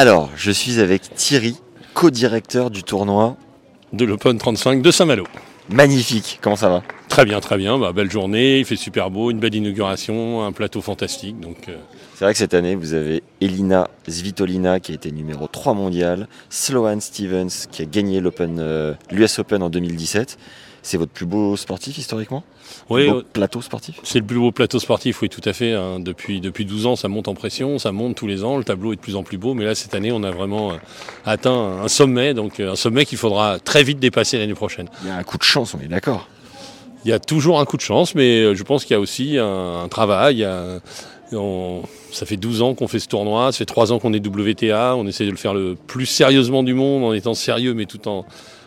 Alors, je suis avec Thierry, co-directeur du tournoi. de l'Open 35 de Saint-Malo. Magnifique, comment ça va? Très bien, très bien. Bah, belle journée, il fait super beau, une belle inauguration, un plateau fantastique. Donc, euh, C'est vrai que cette année, vous avez Elina Svitolina qui a été numéro 3 mondial, Sloane Stevens qui a gagné l'Open, euh, l'US Open en 2017. C'est votre plus beau sportif historiquement? Oui, beau euh, plateau sportif c'est le plus beau plateau sportif, oui, tout à fait. hein. Depuis, depuis 12 ans, ça monte en pression, ça monte tous les ans, le tableau est de plus en plus beau. Mais là, cette année, on a vraiment euh, atteint un sommet, donc euh, un sommet qu'il faudra très vite dépasser l'année prochaine. Il y a un coup de chance, on est d'accord. Il y a toujours un coup de chance, mais je pense qu'il y a aussi un, un travail. on- ça fait 12 ans qu'on fait ce tournoi, ça fait 3 ans qu'on est WTA, on essaie de le faire le plus sérieusement du monde, en étant sérieux, mais tout en,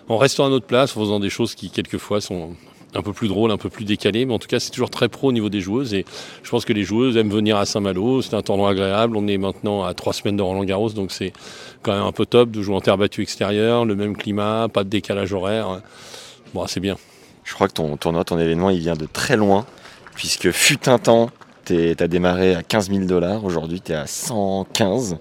en restant à notre place, en faisant des choses qui, quelquefois, sont un peu plus drôles, un peu plus décalées. Mais en tout cas, c'est toujours très pro au niveau des joueuses. Et je pense que les joueuses aiment venir à Saint-Malo. C'est un tournoi agréable. On est maintenant à 3 semaines de Roland-Garros, donc c'est quand même un peu top de jouer en terre battue extérieure, le même climat, pas de décalage horaire. Bon, c'est bien. Je crois que ton tournoi, ton événement, il vient de très loin, puisque fut un temps, tu as démarré à 15 000 dollars, aujourd'hui tu es à 115,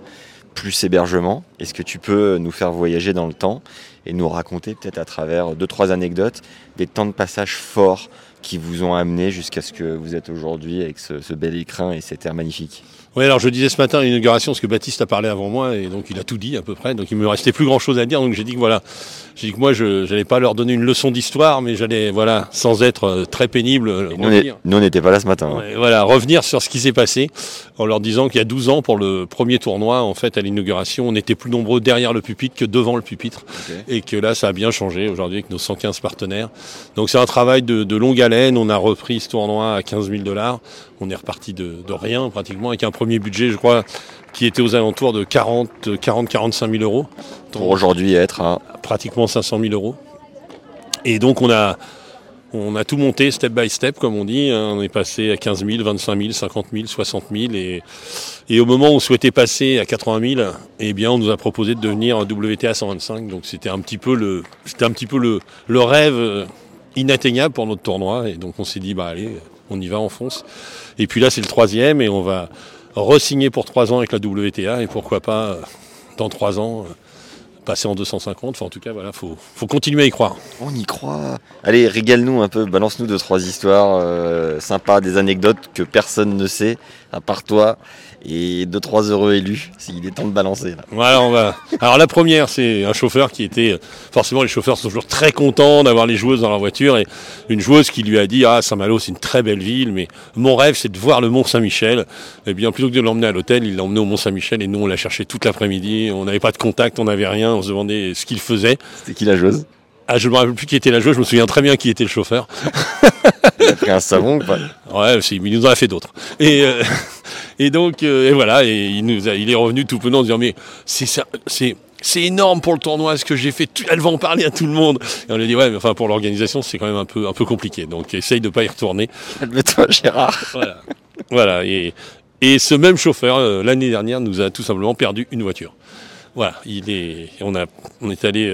plus hébergement. Est-ce que tu peux nous faire voyager dans le temps et nous raconter peut-être à travers deux, trois anecdotes des temps de passage forts qui vous ont amené jusqu'à ce que vous êtes aujourd'hui avec ce, bel écrin et cette air magnifique? Oui, alors je disais ce matin à l'inauguration, parce que Baptiste a parlé avant moi, et donc il a tout dit à peu près, donc il me restait plus grand chose à dire, donc j'ai dit que voilà, j'ai dit que moi je n'allais pas leur donner une leçon d'histoire, mais j'allais, voilà, sans être euh, très pénible, euh, Nous, on est- revenir. nous, on n'était pas là ce matin. hein. Voilà, revenir sur ce qui s'est passé, en leur disant qu'il y a 12 ans, pour le premier tournoi, en fait, à l'inauguration, on était plus nombreux derrière le pupitre que devant le pupitre, et que là, ça a bien changé aujourd'hui avec nos 115 partenaires. Donc c'est un travail de, de longue haleine, on a repris ce tournoi à 15 000 dollars, on est reparti de, de rien pratiquement, avec un premier budget, je crois, qui était aux alentours de 40, 40 45 000 euros. Pour aujourd'hui être à pratiquement 500 000 euros. Et donc on a, on a tout monté step by step, comme on dit. hein. On est passé à 15 000, 25 000, 50 000, 60 000. Et, et au moment où on souhaitait passer à 80 000, eh bien, on nous a proposé de devenir WTA 125. Donc c'était un petit peu le, c'était un petit peu le, le rêve euh, inatteignable pour notre tournoi. Et donc on s'est dit, bah allez, on y va, on fonce. Et puis là, c'est le troisième et on va re-signer pour trois ans avec la WTA. Et pourquoi pas, euh, dans trois ans, euh, passer en 250. Enfin, en tout cas, voilà, faut, faut continuer à y croire. On y croit. Allez, régale-nous un peu, balance-nous deux, trois histoires euh, sympas, des anecdotes que personne ne sait, à part toi, et deux, trois heureux élus, s'il est temps de balancer. Là. Voilà, on va. Alors la première, c'est un chauffeur qui était forcément les chauffeurs sont toujours très contents d'avoir les joueuses dans leur voiture et une joueuse qui lui a dit ah Saint-Malo c'est une très belle ville mais mon rêve c'est de voir le Mont Saint-Michel. Et bien plutôt que de l'emmener à l'hôtel, il l'a emmené au Mont Saint-Michel et nous on l'a cherché toute l'après-midi. On n'avait pas de contact, on n'avait rien, on se demandait ce qu'il faisait. C'était qui la joueuse? Ah je me rappelle plus qui était la joueuse, je me souviens très bien qui était le chauffeur. Il a pris un savon ou pas? Ouais, il nous en a fait d'autres. Et, euh, et donc, euh, et voilà, et il, nous a- il est revenu tout penant en disant Mais c'est ça, c'est. C'est énorme pour le tournoi ce que j'ai fait. Elle va en parler à tout le monde. Et on lui a dit ouais, mais enfin pour l'organisation c'est quand même un peu un peu compliqué. Donc essaye de pas y retourner. Calme-toi, Gérard. Voilà. voilà. Et, et ce même chauffeur euh, l'année dernière nous a tout simplement perdu une voiture. Voilà. Il est. On a. On est allé.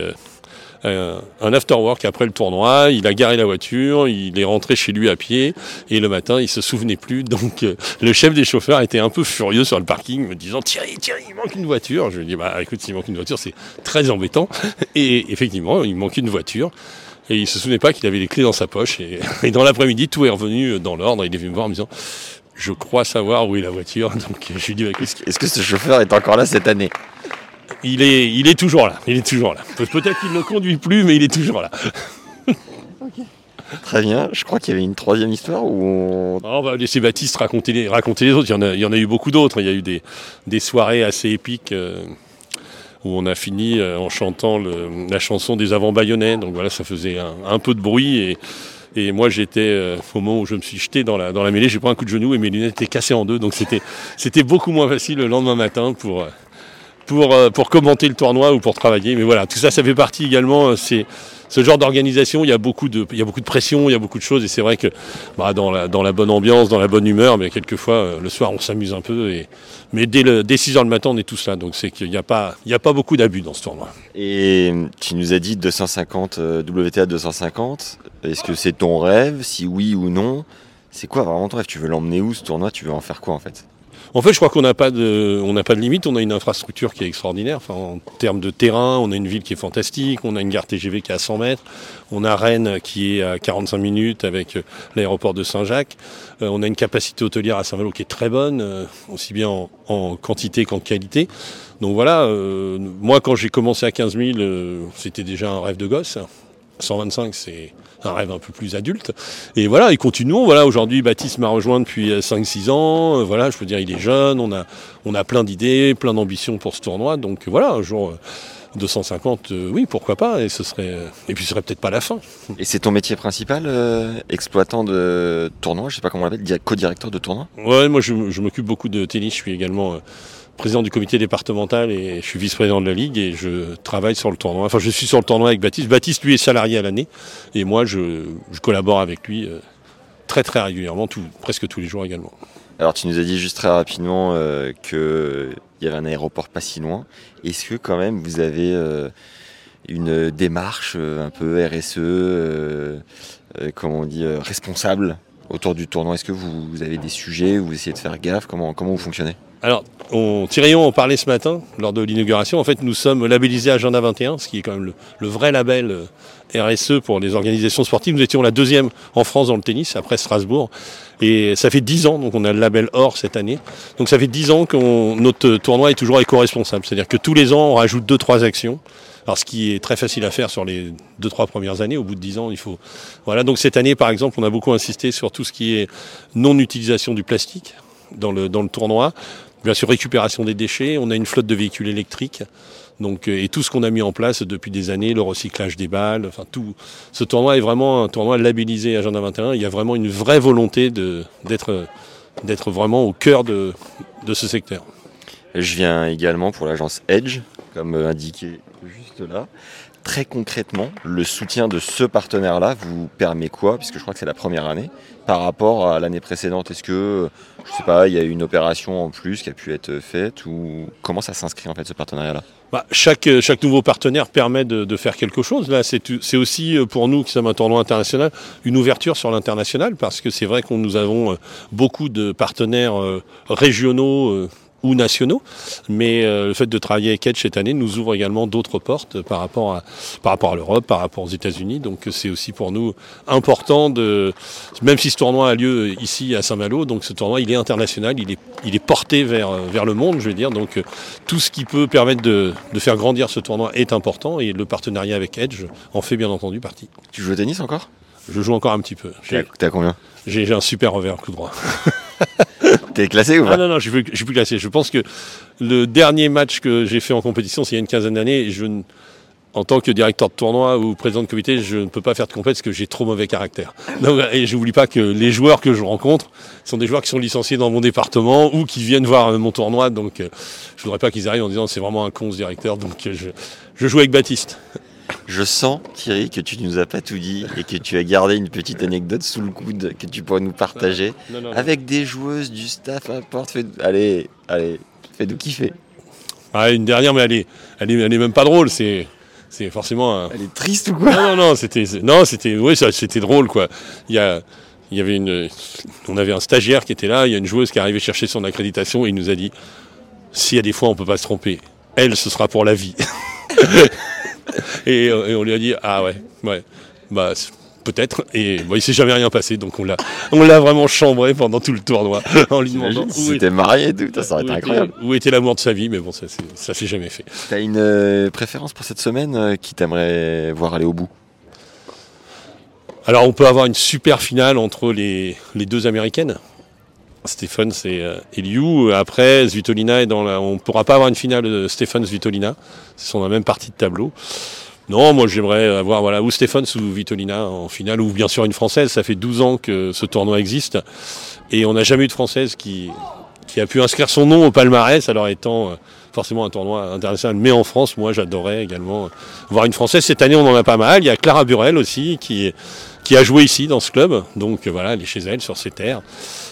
euh, un after work après le tournoi, il a garé la voiture, il est rentré chez lui à pied et le matin il se souvenait plus. Donc euh, le chef des chauffeurs était un peu furieux sur le parking, me disant Thierry, Thierry, il manque une voiture. Je lui dit bah écoute, s'il manque une voiture, c'est très embêtant. Et effectivement, il manque une voiture. Et il se souvenait pas qu'il avait les clés dans sa poche. Et, et dans l'après-midi, tout est revenu dans l'ordre. Il est venu me voir en me disant Je crois savoir où est la voiture. Donc je lui dit bah, Est-ce que ce chauffeur est encore là cette année? Il est, il est toujours là. Il est toujours là. Pe- Peut-être qu'il ne le conduit plus, mais il est toujours là. Très bien. Je crois qu'il y avait une troisième histoire où on... Alors, on va laisser Baptiste raconter les, raconter les autres. Il y, en a, il y en a eu beaucoup d'autres. Il y a eu des, des soirées assez épiques euh, où on a fini euh, en chantant le- la chanson des avant bayonnais. Donc voilà, ça faisait un, un peu de bruit et, Et moi, j'étais, euh, au moment où je me suis jeté dans la, dans la mêlée, j'ai pris un coup de genou et mes lunettes étaient cassées en deux. Donc c'était, c'était beaucoup moins facile le lendemain matin pour, euh, pour, euh, pour commenter le tournoi ou pour travailler. Mais voilà, tout ça, ça fait partie également. euh, C'est ce genre d'organisation. Il y a beaucoup de, il y a beaucoup de pression, il y a beaucoup de choses. Et c'est vrai que bah, dans, la, dans la bonne ambiance, dans la bonne humeur, mais quelquefois euh, le soir, on s'amuse un peu. Et, mais dès, le, dès 6 heures le matin, on est tous là. Donc c'est qu'il n'y a pas, il y a pas beaucoup d'abus dans ce tournoi. Et tu nous as dit 250, euh, WTA 250. Est-ce que c'est ton rêve? Si oui ou non, c'est quoi vraiment ton rêve? Tu veux l'emmener où ce tournoi? Tu veux en faire quoi en fait? En fait, je crois qu'on n'a pas de, on n'a pas de limite. On a une infrastructure qui est extraordinaire. En termes de terrain, on a une ville qui est fantastique. On a une gare TGV qui est à 100 mètres. On a Rennes qui est à 45 minutes avec euh, l'aéroport de Saint-Jacques. Euh, on a une capacité hôtelière à Saint-Malo qui est très bonne, euh, aussi bien en, quantité qu'en qualité. Donc voilà, moi quand j'ai commencé à 15 000, euh, c'était déjà un rêve de gosse. 125, c'est un rêve un peu plus adulte. Et voilà, et continuons. Voilà, aujourd'hui, Baptiste m'a rejoint depuis 5-6 ans. Euh, Voilà, je peux dire, il est jeune. On a, on a plein d'idées, plein d'ambitions pour ce tournoi. Donc voilà, un jour, euh, 250, euh, oui, pourquoi pas. Et ce serait, euh, et puis ce serait peut-être pas la fin. Et c'est ton métier principal, euh, exploitant de tournoi Je sais pas comment on l'appelle, di- co-directeur de tournoi Ouais, moi, je, je m'occupe beaucoup de tennis. Je suis également euh, président du comité départemental et je suis vice-président de la ligue et je travaille sur le tournoi. Enfin, je suis sur le tournoi avec Baptiste. Baptiste, lui, est salarié à l'année et moi, je, collabore avec lui euh, très très régulièrement, presque tous les jours également. Alors tu nous as dit juste très rapidement euh, qu'il y avait un aéroport pas si loin. Est-ce que quand même vous avez euh, une démarche un peu RSE, euh, comment on dit, responsable autour du tournoi? Est-ce que vous, vous avez des sujets vous essayez de faire gaffe? Comment, comment vous fonctionnez? Alors, on, en parlait ce matin lors de l'inauguration. En fait, nous sommes labellisés Agenda 21, ce qui est quand même le, le vrai label euh, RSE pour les organisations sportives. Nous étions la deuxième en France dans le tennis, après Strasbourg. Et ça fait 10 ans, donc on a le label or cette année. Donc ça fait 10 ans que notre tournoi est toujours éco-responsable. C'est-à-dire que tous les ans, on rajoute 2-3 actions. Alors, ce qui est très facile à faire sur les 2-3 premières années, au bout de 10 ans, il faut. Voilà, donc cette année, par exemple, on a beaucoup insisté sur tout ce qui est non-utilisation du plastique dans le, dans le tournoi. Bien sûr, récupération des déchets. On a une flotte de véhicules électriques. Euh, et tout ce qu'on a mis en place depuis des années, le recyclage des balles, enfin tout. Ce tournoi est vraiment un tournoi labellisé Agenda 21. Il y a vraiment une vraie volonté d'être vraiment au cœur de, de ce secteur. Je viens également pour l'agence Edge, comme euh, indiqué juste là. Très concrètement, le soutien de ce partenaire-là vous permet quoi Puisque je crois que c'est la première année par rapport à l'année précédente? Est-ce que, je sais pas, il y a une opération en plus qui a pu être faite ou comment ça s'inscrit en fait ce partenariat-là? Bah, chaque, nouveau partenaire permet de, faire quelque chose. Là, c'est aussi euh, pour nous qui sommes un tournoi international une ouverture sur l'international parce que c'est vrai qu'on nous avons euh, beaucoup de partenaires euh, régionaux ou nationaux, mais euh, le fait de travailler avec Edge cette année nous ouvre également d'autres portes par rapport à par rapport à l'Europe, par rapport aux États-Unis. Donc c'est aussi pour nous important de même si ce tournoi a lieu ici à Saint-Malo, donc ce tournoi il est international, il est il est porté vers vers le monde, je veux dire. Donc tout ce qui peut permettre de, de faire grandir ce tournoi est important et le partenariat avec Edge en fait bien entendu partie. Tu joues au tennis encore? Je joue encore un petit peu. T'es à, combien? J'ai un super revers coup droit. T'es classé ou Ah pas non, non, je suis plus, je suis plus classé. Je pense que le dernier match que j'ai fait en compétition, c'est il y a une quinzaine d'années. Je, ne- en tant que directeur de tournoi ou président de comité, je ne peux pas faire de compète parce que j'ai trop mauvais caractère. Donc, et je n'oublie pas que les joueurs que je rencontre sont des joueurs qui sont licenciés dans mon département ou qui viennent voir euh, mon tournoi. Donc euh, je voudrais pas qu'ils arrivent en disant c'est vraiment un con ce directeur. Donc euh, je, je joue avec Baptiste. Je sens, Thierry, que tu nous as pas tout dit et que tu as gardé une petite anecdote sous le coude que tu pourrais nous partager. Non, non, non. Avec des joueuses, du staff, importe. Fais... Allez, allez, fais-nous kiffer. Ah, une dernière, mais elle est, elle est, elle est même pas drôle. C'est, c'est forcément un, Elle est triste ou quoi? Non, non, non, c'était, non, c'était, oui, c'était drôle, quoi. Il y a, il y avait une, on avait un stagiaire qui était là, il y a une joueuse qui est arrivée chercher son accréditation et il nous a dit, s'il y a des fois on peut pas se tromper, elle, ce sera pour la vie. et, euh, et on lui a dit, ah ouais, ouais, bah, peut-être. Et bon, il s'est jamais rien passé, donc on l'a, on l'a vraiment chambré pendant tout le tournoi en lui demandant si marié tout, ça, aurait été était- incroyable. où était l'amour de sa vie, mais bon, ça, ça s'est jamais fait. T'as une euh, préférence pour cette semaine euh, qui t'aimerait voir aller au bout? Alors on peut avoir une super finale entre les, les deux américaines. C'est euh, et Liu. Après Svitolina est dans la. On ne pourra pas avoir une finale de Stephen Svitolina. Ils sont dans la même partie de tableau. Non, moi j'aimerais avoir voilà, ou Stéphane ou Vitolina en finale, ou bien sûr une Française. Ça fait 12 ans que ce tournoi existe. Et on n'a jamais eu de Française qui, qui a pu inscrire son nom au palmarès, alors étant euh, forcément un tournoi international. Mais en France, moi j'adorais également voir une Française. Cette année, on en a pas mal. Il y a Clara Burel aussi qui, qui a joué ici dans ce club. Donc voilà, elle est chez elle, sur ses terres.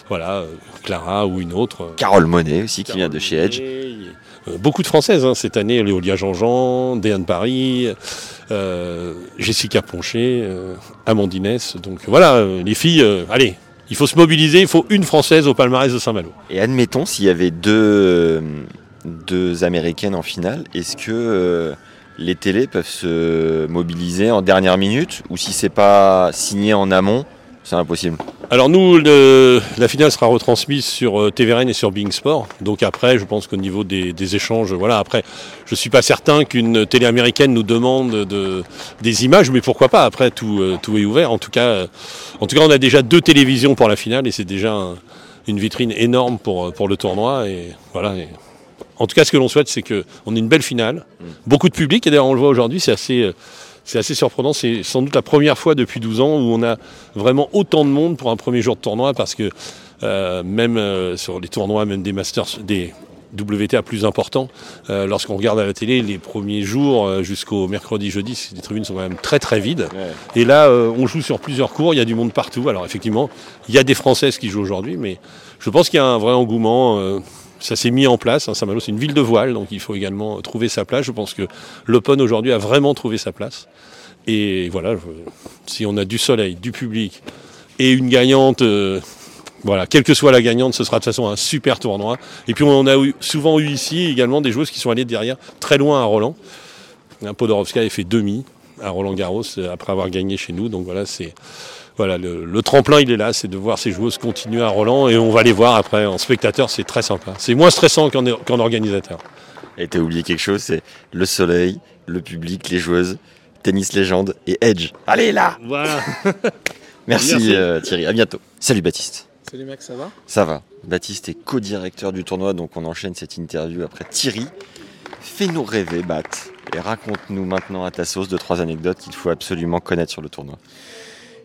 Voilà, euh, Clara ou une autre. Carole Monet aussi qui vient de chez Edge. Euh, beaucoup de Françaises hein, cette année, Léolia Jean-Jean, Déane Paris, euh, Jessica Poncher, euh, Amandines. Donc voilà, les filles, allez, il faut se mobiliser, il faut une Française au palmarès de Saint-Malo. Et admettons, s'il y avait deux, deux Américaines en finale, est-ce que les télés peuvent se mobiliser en dernière minute? Ou si c'est pas signé en amont, c'est impossible. Alors nous, la finale sera retransmise sur euh, TVRN et sur Bing Sport. Donc après, je pense qu'au niveau des, échanges, voilà. Après, je suis pas certain qu'une télé américaine nous demande de, des images, mais pourquoi pas? Après, tout, euh, tout est ouvert. En tout cas, euh, en tout cas, on a déjà deux télévisions pour la finale et c'est déjà une vitrine énorme pour, pour le tournoi. Et voilà. en tout cas, ce que l'on souhaite, c'est qu'on ait une belle finale, mm. beaucoup de public. Et d'ailleurs, on le voit aujourd'hui, c'est assez c'est assez surprenant. C'est sans doute la première fois depuis 12 ans où on a vraiment autant de monde pour un premier jour de tournoi parce que euh, même euh, sur les tournois, même des Masters, des WTA plus importants, euh, lorsqu'on regarde à la télé les premiers jours jusqu'au mercredi, jeudi, les tribunes sont quand même très très vides. Et là, on joue sur plusieurs cours, il y a du monde partout. Alors effectivement, il y a des Françaises qui jouent aujourd'hui, mais je pense qu'il y a un vrai engouement ça s'est mis en place. Hein, Saint-Malo, c'est une ville de voile, donc il faut également trouver sa place. Je pense que l'Open aujourd'hui a vraiment trouvé sa place. Et voilà, si on a du soleil, du public et une gagnante, euh, voilà, quelle que soit la gagnante, ce sera de toute façon un super tournoi. Et puis on a souvent eu ici également des joueuses qui sont allées derrière, très loin à Roland. Podorowska a fait demi à Roland Garros euh, après avoir gagné chez nous. Donc voilà, c'est voilà, le, tremplin, il est là, c'est de voir ces joueuses continuer à Roland et on va les voir après en spectateur, c'est très sympa. C'est moins stressant qu'en organisateur. Et t'as oublié quelque chose, c'est le soleil, le public, les joueuses, tennis légende et Edge. Allez là Voilà Merci, euh, Thierry, à bientôt. Salut Baptiste. Salut mec, ça va? Ça va. Baptiste est co-directeur du tournoi, donc on enchaîne cette interview après Thierry. Fais-nous rêver, Bat, et raconte-nous maintenant à ta sauce deux, trois anecdotes qu'il faut absolument connaître sur le tournoi.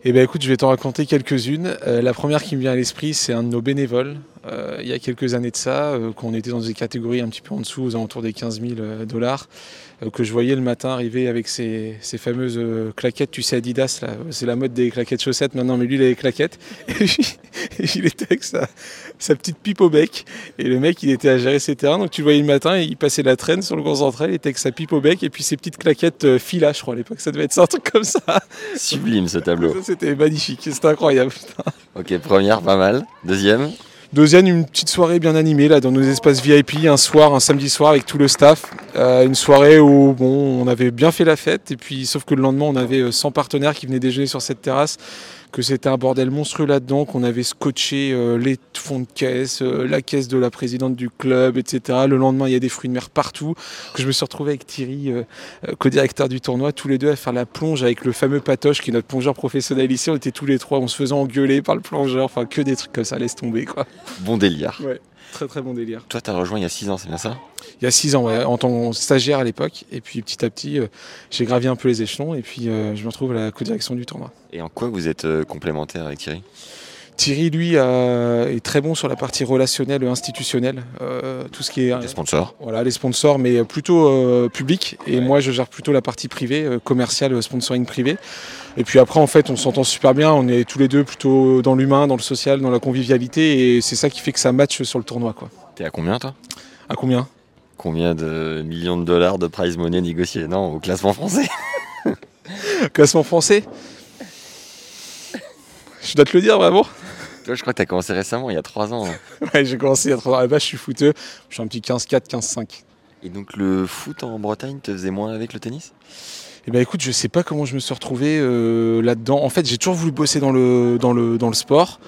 Eh bien écoute, je vais t'en raconter quelques-unes. Euh, la première qui me vient à l'esprit, c'est un de nos bénévoles. Euh, il y a quelques années de ça, euh, qu'on était dans des catégories un petit peu en dessous, aux alentours des 15 000 dollars. Euh, que je voyais le matin arriver avec ses, fameuses euh, claquettes, tu sais, Adidas, c'est la mode des claquettes chaussettes maintenant, mais lui, il avait claquettes. Et, il était avec sa, petite pipe au bec. Et le mec, il était à gérer ses terrains. Donc tu le voyais le matin, il passait la traîne sur le Grand Central, il était avec sa pipe au bec et puis ses petites claquettes euh, fila, je crois, à l'époque. Ça devait être ça, un truc comme ça. Sublime ce tableau. C'était magnifique, c'était incroyable. Ok, première, pas mal. Deuxième Deuxième, une petite soirée bien animée là dans nos espaces VIP, un soir, un samedi soir avec tout le staff. Euh, une soirée où bon, on avait bien fait la fête et puis sauf que le lendemain on avait 100 euh, partenaires qui venaient déjeuner sur cette terrasse que c'était un bordel monstrueux là-dedans, qu'on avait scotché euh, les fonds de caisse, euh, la caisse de la présidente du club, etc. Le lendemain, il y a des fruits de mer partout. Que je me suis retrouvé avec Thierry, euh, co-directeur du tournoi, tous les deux à faire la plonge avec le fameux Patoche, qui est notre plongeur professionnel ici. On était tous les trois, on se faisait engueuler par le plongeur, enfin que des trucs comme ça, laisse tomber quoi. Bon délire. Ouais. Très très bon délire. Toi, tu as rejoint il y a 6 ans, c'est bien ça? Il y a 6 ans, ouais, en tant que stagiaire à l'époque. Et puis petit à petit, euh, j'ai gravi un peu les échelons et puis euh, je me retrouve à la co-direction du tournoi. Et en quoi vous êtes euh, complémentaire avec Thierry? Thierry, lui, est très bon sur la partie relationnelle, institutionnelle, tout ce qui est les sponsors. Voilà, les sponsors, mais plutôt public. Et moi, je gère plutôt la partie privée, commerciale, sponsoring privé. Et puis après, en fait, on s'entend super bien. On est tous les deux plutôt dans l'humain, dans le social, dans la convivialité. Et c'est ça qui fait que ça match sur le tournoi. Quoi. T'es à combien, toi? À combien? Combien de millions de dollars de prize money négociés? Non, au classement français. classement français? Je dois te le dire, vraiment? Toi, je crois que tu as commencé récemment, il y a 3 ans. ouais, j'ai commencé il y a 3 ans. À la base, je suis footeux. Je suis un petit 15-4, 15-5. Et donc, le foot en Bretagne te faisait moins avec le tennis? Eh ben écoute, je sais pas comment je me suis retrouvé euh, là-dedans. En fait, j'ai toujours voulu bosser dans le, dans le, dans le sport.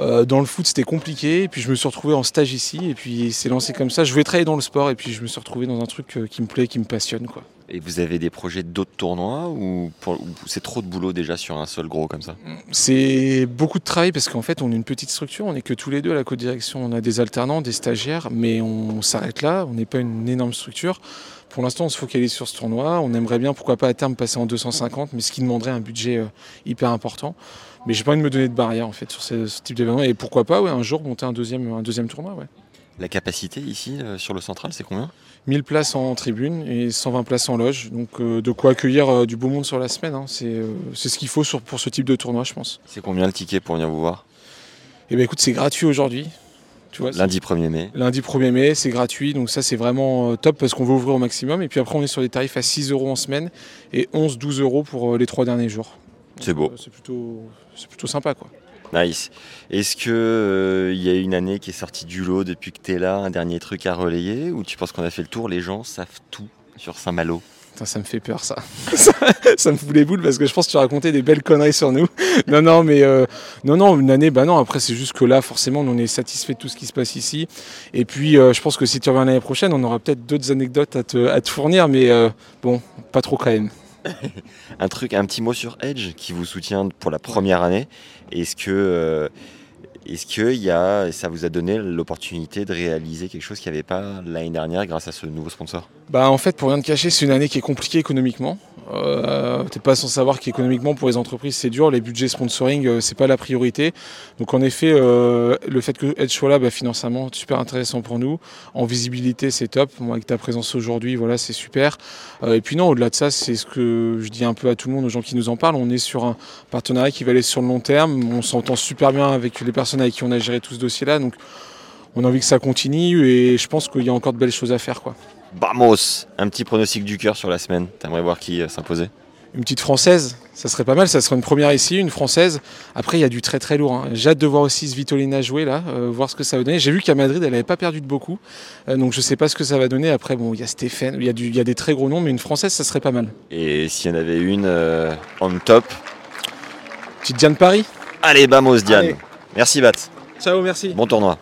Euh, dans le foot, c'était compliqué. Et puis je me suis retrouvé en stage ici. Et puis c'est lancé comme ça. Je voulais travailler dans le sport. Et puis je me suis retrouvé dans un truc euh, qui me plaît, qui me passionne. Quoi. Et vous avez des projets d'autres tournois ou, c'est trop de boulot déjà sur un seul gros comme ça? C'est beaucoup de travail parce qu'en fait on est une petite structure, on n'est que tous les deux à la co-direction, on a des alternants, des stagiaires, mais on s'arrête là, on n'est pas une énorme structure. Pour l'instant, on se focalise sur ce tournoi. On aimerait bien, pourquoi pas à terme, passer en 250, mais ce qui demanderait un budget euh, hyper important. Mais j'ai pas envie de me donner de barrière en fait sur ce, ce type d'événement. Et pourquoi pas, ouais, un jour monter un deuxième, un deuxième tournoi. Ouais. La capacité ici, euh, sur le central, c'est combien? 1000 places en tribune et 120 places en loge. Donc euh, de quoi accueillir euh, du beau monde sur la semaine. hein. C'est ce qu'il faut sur- pour ce type de tournoi, je pense. C'est combien le ticket pour venir vous voir? Et ben écoute, c'est gratuit aujourd'hui. Tu vois, Lundi 1er mai. Lundi 1er mai, c'est gratuit, donc ça c'est vraiment euh, top parce qu'on veut ouvrir au maximum. Et puis après, on est sur des tarifs à 6 euros en semaine et 11-12 euros pour euh, les trois derniers jours. C'est beau. Euh, C'est plutôt, c'est plutôt sympa quoi. Nice. Est-ce que euh, il y a une année qui est sortie du lot depuis que tu es là, un dernier truc à relayer? Ou tu penses qu'on a fait le tour? Les gens savent tout sur Saint-Malo? Ça me fait peur ça. ça. me fout les boules parce que je pense que tu racontais des belles conneries sur nous. non, non, mais euh, non, non, une année, bah non. Après, c'est juste que là, forcément, on est satisfait de tout ce qui se passe ici. Et puis, euh, je pense que si tu reviens l'année prochaine, on aura peut-être d'autres anecdotes à te, à te fournir, mais euh, bon, pas trop quand même. Un truc, un petit mot sur Edge qui vous soutient pour la première année. Est-ce que, euh, est-ce que y a, ça vous a donné l'opportunité de réaliser quelque chose qu'il n'y avait pas l'année dernière grâce à ce nouveau sponsor? Bah en fait pour rien te cacher c'est une année qui est compliquée économiquement. Euh, T'es pas sans savoir qu'économiquement pour les entreprises c'est dur, les budgets sponsoring euh, c'est pas la priorité. Donc en effet euh, le fait que soit là bah, financièrement super intéressant pour nous. En visibilité c'est top. Moi avec ta présence aujourd'hui voilà c'est super. Euh, et puis non au-delà de ça c'est ce que je dis un peu à tout le monde aux gens qui nous en parlent. On est sur un partenariat qui va aller sur le long terme. On s'entend super bien avec les personnes avec qui on a géré tout ce dossier là. Donc on a envie que ça continue et je pense qu'il y a encore de belles choses à faire quoi. Vamos Un petit pronostic du cœur sur la semaine. T'aimerais voir qui euh, s'imposer? Une petite française, ça serait pas mal, ça serait une première ici, une française. Après, il y a du très très lourd. hein. J'ai hâte de voir aussi Svitolina jouer là, euh, voir ce que ça va donner. J'ai vu qu'à Madrid, elle n'avait pas perdu de beaucoup, Euh, donc je sais pas ce que ça va donner. Après, bon, il y a Stéphane, il y, a y des très gros noms, mais une française, ça serait pas mal. Et s'il y en avait une euh, on top Petite Diane Paris. Allez, vamos Diane Allez. Merci Bat Ciao, merci. Bon tournoi